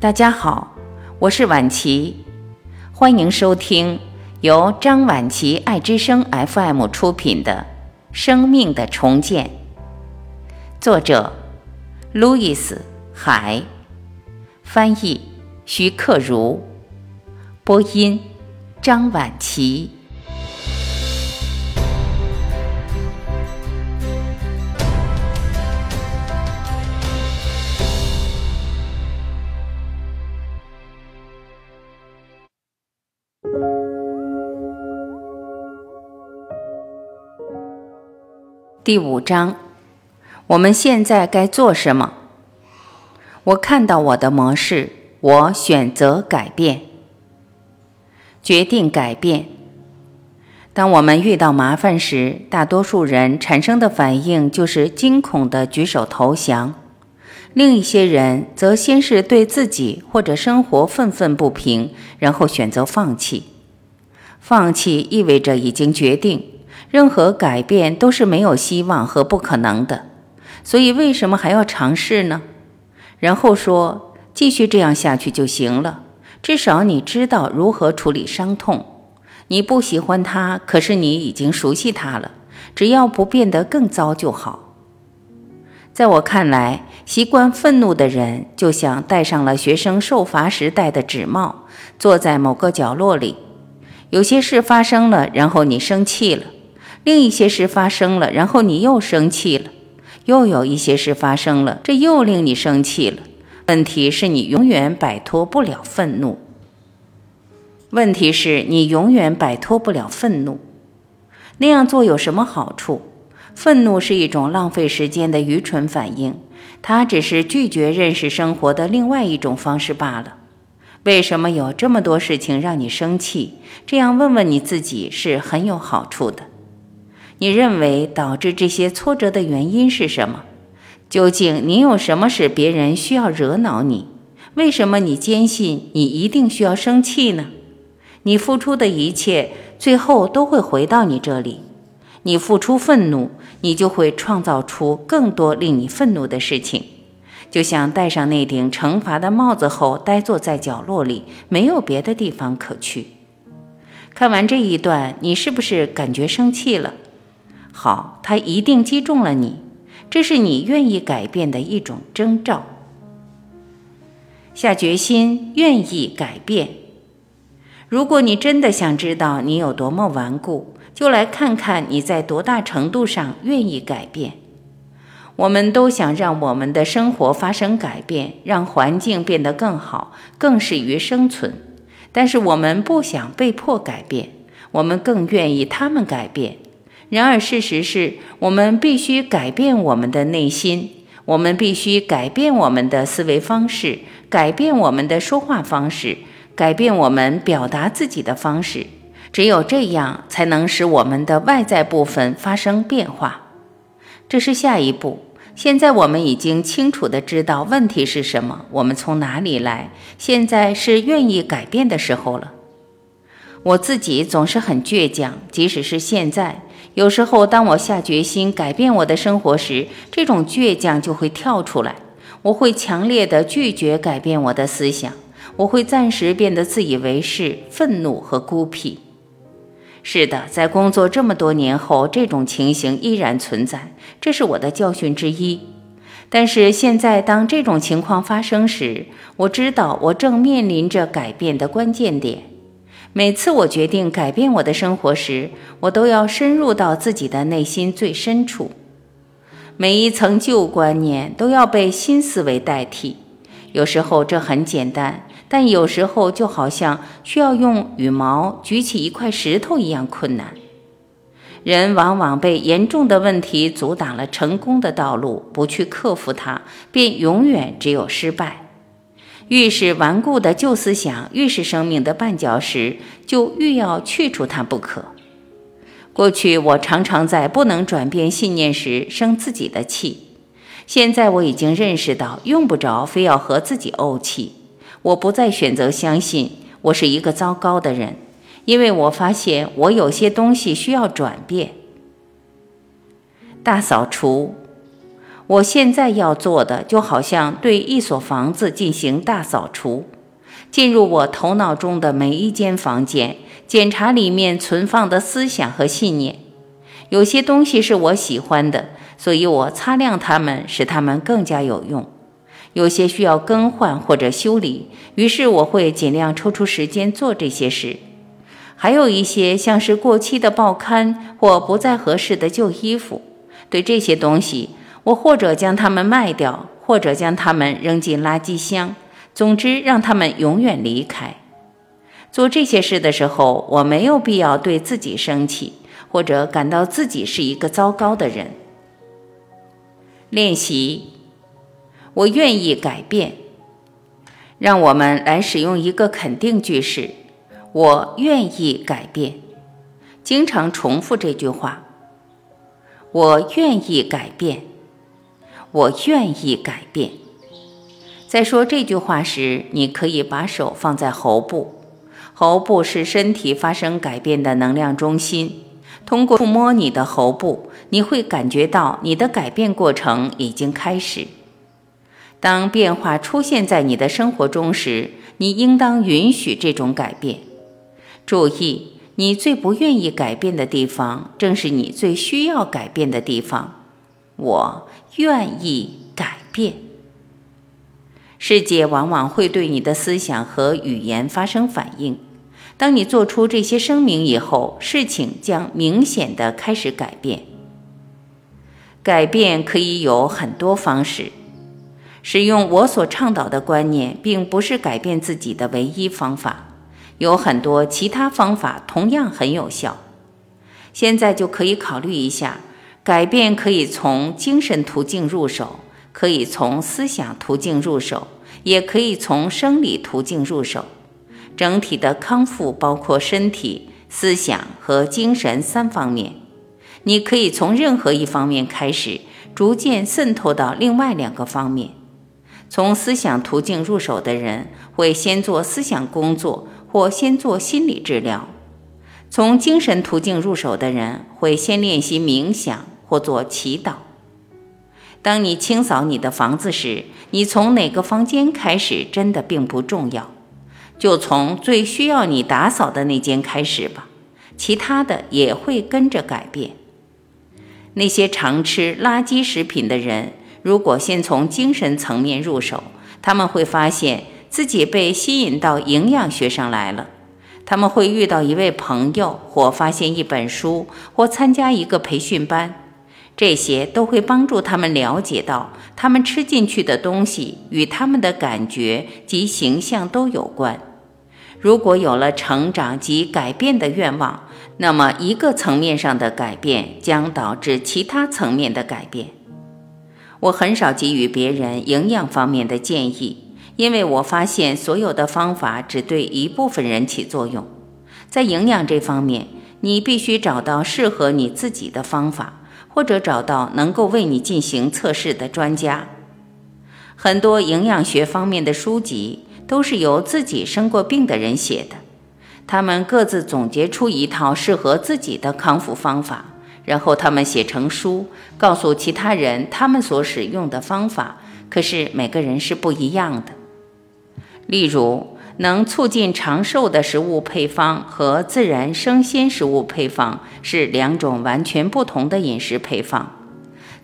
大家好，我是婉琪，欢迎收听由张婉琪爱之声 FM 出品的《生命的重建》，作者路易斯海，翻译徐克如，播音张婉琪。第五章，我们现在该做什么？我看到我的模式，我选择改变，决定改变。当我们遇到麻烦时，大多数人产生的反应就是惊恐的举手投降，另一些人则先是对自己或者生活愤愤不平，然后选择放弃。放弃意味着已经决定。任何改变都是没有希望和不可能的，所以为什么还要尝试呢？然后说继续这样下去就行了，至少你知道如何处理伤痛。你不喜欢它，可是你已经熟悉它了，只要不变得更糟就好。在我看来，习惯愤怒的人就像戴上了学生受罚时戴的纸帽，坐在某个角落里。有些事发生了，然后你生气了。另一些事发生了，然后你又生气了；又有一些事发生了，这又令你生气了。问题是你永远摆脱不了愤怒。问题是你永远摆脱不了愤怒。那样做有什么好处？愤怒是一种浪费时间的愚蠢反应，它只是拒绝认识生活的另外一种方式罢了。为什么有这么多事情让你生气？这样问问你自己是很有好处的。你认为导致这些挫折的原因是什么？究竟你有什么使别人需要惹恼你？为什么你坚信你一定需要生气呢？你付出的一切最后都会回到你这里。你付出愤怒，你就会创造出更多令你愤怒的事情。就像戴上那顶惩罚的帽子后，呆坐在角落里，没有别的地方可去。看完这一段，你是不是感觉生气了？好，他一定击中了你，这是你愿意改变的一种征兆。下决心，愿意改变。如果你真的想知道你有多么顽固，就来看看你在多大程度上愿意改变。我们都想让我们的生活发生改变，让环境变得更好，更适于生存。但是我们不想被迫改变，我们更愿意他们改变。然而，事实是我们必须改变我们的内心，我们必须改变我们的思维方式，改变我们的说话方式，改变我们表达自己的方式。只有这样，才能使我们的外在部分发生变化。这是下一步。现在我们已经清楚地知道问题是什么，我们从哪里来。现在是愿意改变的时候了。我自己总是很倔强，即使是现在。有时候，当我下决心改变我的生活时，这种倔强就会跳出来。我会强烈的拒绝改变我的思想，我会暂时变得自以为是、愤怒和孤僻。是的，在工作这么多年后，这种情形依然存在，这是我的教训之一。但是现在，当这种情况发生时，我知道我正面临着改变的关键点。每次我决定改变我的生活时，我都要深入到自己的内心最深处。每一层旧观念都要被新思维代替。有时候这很简单，但有时候就好像需要用羽毛举起一块石头一样困难。人往往被严重的问题阻挡了成功的道路，不去克服它，便永远只有失败。越是顽固的旧思想，越是生命的绊脚石，就越要去除它不可。过去我常常在不能转变信念时生自己的气，现在我已经认识到，用不着非要和自己怄气。我不再选择相信我是一个糟糕的人，因为我发现我有些东西需要转变。大扫除。我现在要做的，就好像对一所房子进行大扫除，进入我头脑中的每一间房间，检查里面存放的思想和信念。有些东西是我喜欢的，所以我擦亮它们，使它们更加有用。有些需要更换或者修理，于是我会尽量抽出时间做这些事。还有一些像是过期的报刊或不再合适的旧衣服，对这些东西，我或者将它们卖掉，或者将它们扔进垃圾箱。总之，让它们永远离开。做这些事的时候，我没有必要对自己生气。或者感到自己是一个糟糕的人。练习，我愿意改变。让我们来使用一个肯定句式：我愿意改变。经常重复这句话：我愿意改变。我愿意改变。在说这句话时，你可以把手放在喉部，喉部是身体发生改变的能量中心。通过触摸你的喉部，你会感觉到你的改变过程已经开始。当变化出现在你的生活中时，你应当允许这种改变。注意，你最不愿意改变的地方，正是你最需要改变的地方。我愿意改变。世界往往会对你的思想和语言发生反应。当你做出这些声明以后，事情将明显的开始改变。改变可以有很多方式，使用我所倡导的观念，并不是改变自己的唯一方法。有很多其他方法同样很有效。现在就可以考虑一下，改变可以从精神途径入手，可以从思想途径入手，也可以从生理途径入手。整体的康复包括身体、思想和精神三方面。你可以从任何一方面开始，逐渐渗透到另外两个方面。从思想途径入手的人会先做思想工作，或先做心理治疗；从精神途径入手的人会先练习冥想或做祈祷。当你清扫你的房子时，你从哪个房间开始真的并不重要。就从最需要你打扫的那间开始吧，其他的也会跟着改变。那些常吃垃圾食品的人，如果先从精神层面入手，他们会发现自己被吸引到营养学上来了。他们会遇到一位朋友，或发现一本书，或参加一个培训班，这些都会帮助他们了解到，他们吃进去的东西与他们的感觉及形象都有关。如果有了成长及改变的愿望，那么一个层面上的改变将导致其他层面的改变。我很少给予别人营养方面的建议，因为我发现所有的方法只对一部分人起作用。在营养这方面，你必须找到适合你自己的方法，或者找到能够为你进行测试的专家。很多营养学方面的书籍。都是由自己生过病的人写的，他们各自总结出一套适合自己的康复方法，然后他们写成书，告诉其他人他们所使用的方法。可是每个人是不一样的。例如，能促进长寿的食物配方和自然生鲜食物配方是两种完全不同的饮食配方。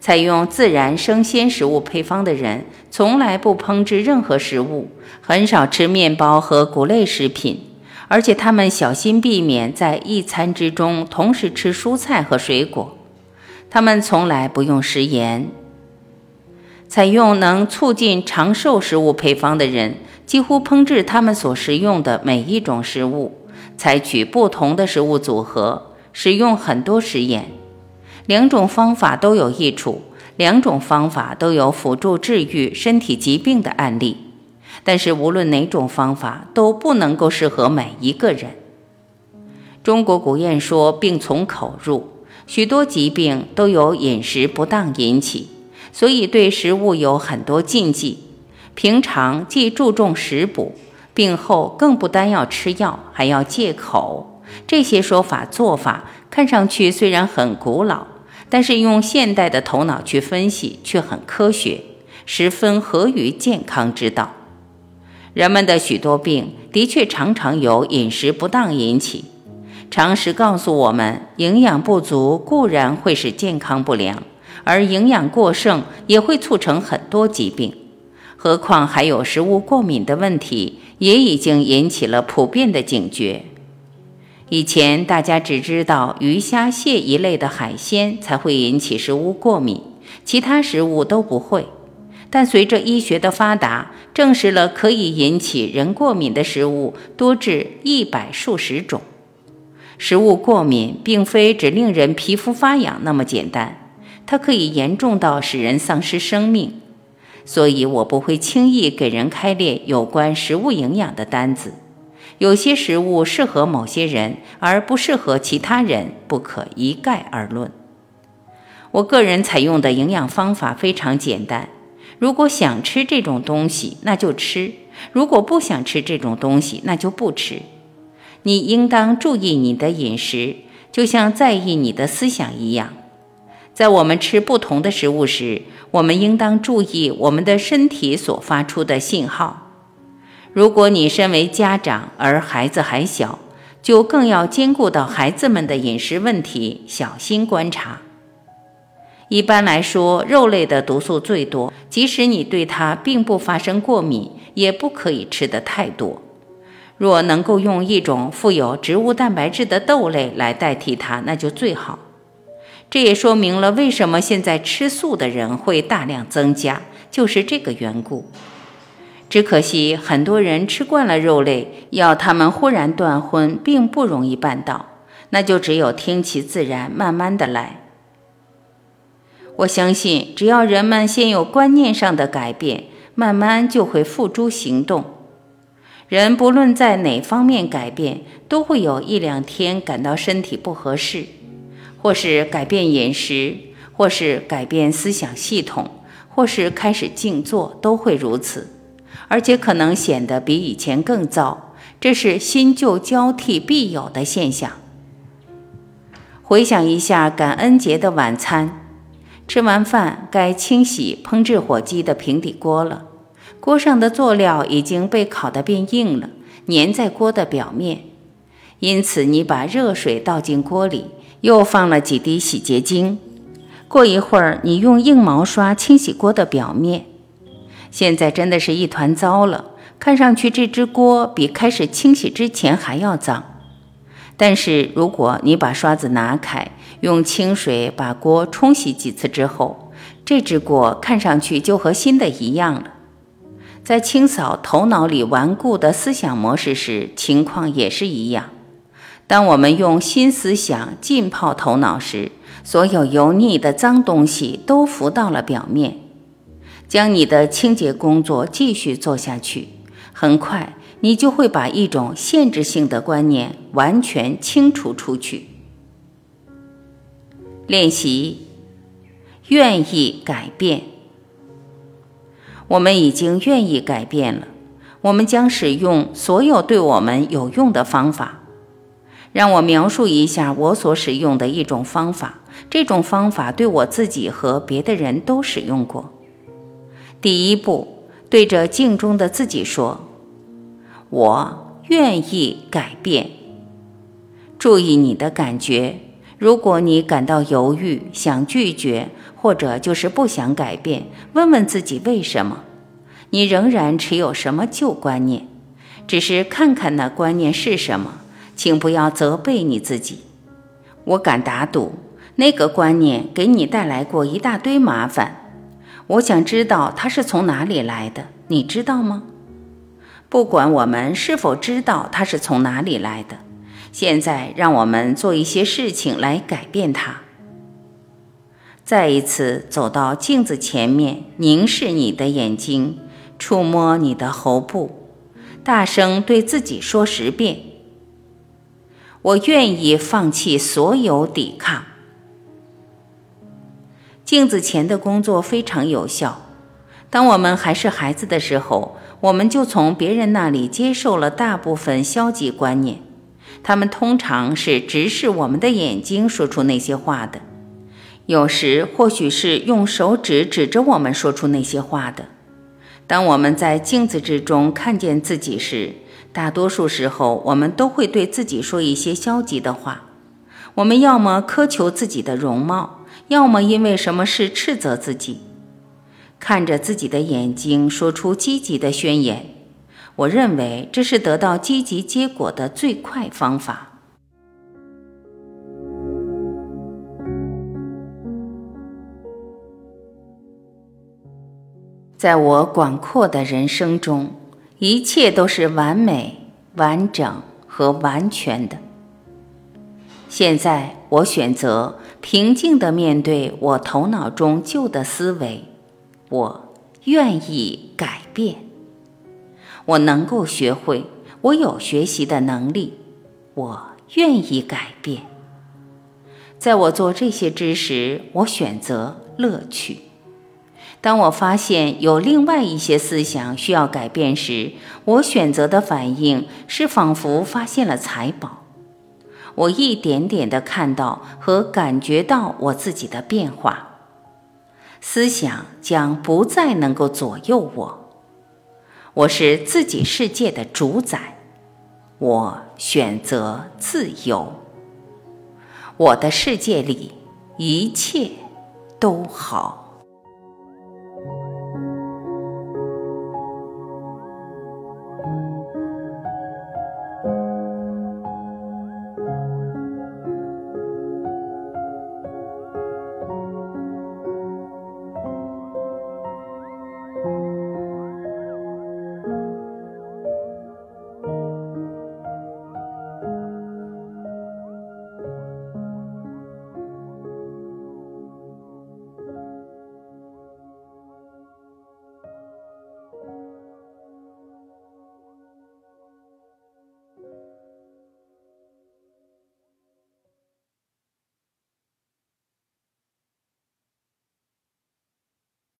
采用自然生鲜食物配方的人，从来不烹制任何食物，很少吃面包和谷类食品，而且他们小心避免在一餐之中同时吃蔬菜和水果。他们从来不用食盐。采用能促进长寿食物配方的人，几乎烹制他们所食用的每一种食物，采取不同的食物组合，使用很多食盐。两种方法都有益处，两种方法都有辅助治愈身体疾病的案例，但是无论哪种方法都不能够适合每一个人。中国古谚说：“病从口入”，许多疾病都由饮食不当引起，所以对食物有很多禁忌。平常既注重食补，病后更不单要吃药，还要戒口。这些说法做法看上去虽然很古老。但是用现代的头脑去分析，却很科学，十分合于健康之道。人们的许多病的确常常由饮食不当引起。常识告诉我们，营养不足固然会使健康不良，而营养过剩也会促成很多疾病。何况还有食物过敏的问题，也已经引起了普遍的警觉。以前大家只知道鱼虾蟹一类的海鲜才会引起食物过敏，其他食物都不会。但随着医学的发达，证实了可以引起人过敏的食物多至一百数十种。食物过敏并非只令人皮肤发痒那么简单，它可以严重到使人丧失生命。所以我不会轻易给人开列有关食物营养的单子。有些食物适合某些人，而不适合其他人，不可一概而论。我个人采用的营养方法非常简单。如果想吃这种东西，那就吃；如果不想吃这种东西，那就不吃。你应当注意你的饮食，就像在意你的思想一样。在我们吃不同的食物时，我们应当注意我们的身体所发出的信号。如果你身为家长，而孩子还小，就更要兼顾到孩子们的饮食问题，小心观察。一般来说，肉类的毒素最多，即使你对它并不发生过敏，也不可以吃得太多。若能够用一种富有植物蛋白质的豆类来代替它，那就最好。这也说明了为什么现在吃素的人会大量增加，就是这个缘故。只可惜很多人吃惯了肉类，要他们忽然断荤，并不容易办到。那就只有听其自然，慢慢的来。我相信，只要人们先有观念上的改变，慢慢就会付诸行动。人不论在哪方面改变，都会有一两天感到身体不合适，或是改变饮食，或是改变思想系统，或是开始静坐，都会如此，而且可能显得比以前更糟。这是新旧交替必有的现象。回想一下感恩节的晚餐。吃完饭，该清洗烹制火鸡的平底锅了。锅上的佐料已经被烤得变硬了，粘在锅的表面。因此，你把热水倒进锅里，又放了几滴洗洁精。过一会儿，你用硬毛刷清洗锅的表面。现在真的是一团糟了，看上去这只锅比开始清洗之前还要脏。但是，如果你把刷子拿开，用清水把锅冲洗几次之后，这只锅看上去就和新的一样了。在清扫头脑里顽固的思想模式时，情况也是一样。当我们用新思想浸泡头脑时，所有油腻的脏东西都浮到了表面。将你的清洁工作继续做下去，很快。你就会把一种限制性的观念完全清除出去。练习，愿意改变。我们已经愿意改变了。我们将使用所有对我们有用的方法。让我描述一下我所使用的一种方法。这种方法对我自己和别的人都使用过。第一步，对着镜中的自己说。我愿意改变。注意你的感觉。如果你感到犹豫、想拒绝，或者就是不想改变，问问自己为什么？你仍然持有什么旧观念？只是看看那观念是什么，请不要责备你自己。我敢打赌，那个观念给你带来过一大堆麻烦。我想知道它是从哪里来的，你知道吗？不管我们是否知道它是从哪里来的，现在让我们做一些事情来改变它。再一次走到镜子前面，凝视你的眼睛，触摸你的喉部，大声对自己说十遍：“我愿意放弃所有抵抗。”镜子前的工作非常有效。当我们还是孩子的时候。我们就从别人那里接受了大部分消极观念，他们通常是直视我们的眼睛说出那些话的。有时或许是用手指指着我们说出那些话的。当我们在镜子之中看见自己时，大多数时候我们都会对自己说一些消极的话。我们要么苛求自己的容貌，要么因为什么事斥责自己。看着自己的眼睛，说出积极的宣言。我认为这是得到积极结果的最快方法。在我广阔的人生中，一切都是完美、完整和完全的。现在，我选择平静地面对我头脑中旧的思维。我愿意改变。我能够学会，我有学习的能力。我愿意改变。在我做这些之时，我选择乐趣。当我发现有另外一些思想需要改变时，我选择的反应是仿佛发现了财宝。我一点点地看到和感觉到我自己的变化，思想将不再能够左右我。我是自己世界的主宰，我选择自由。我的世界里一切都好。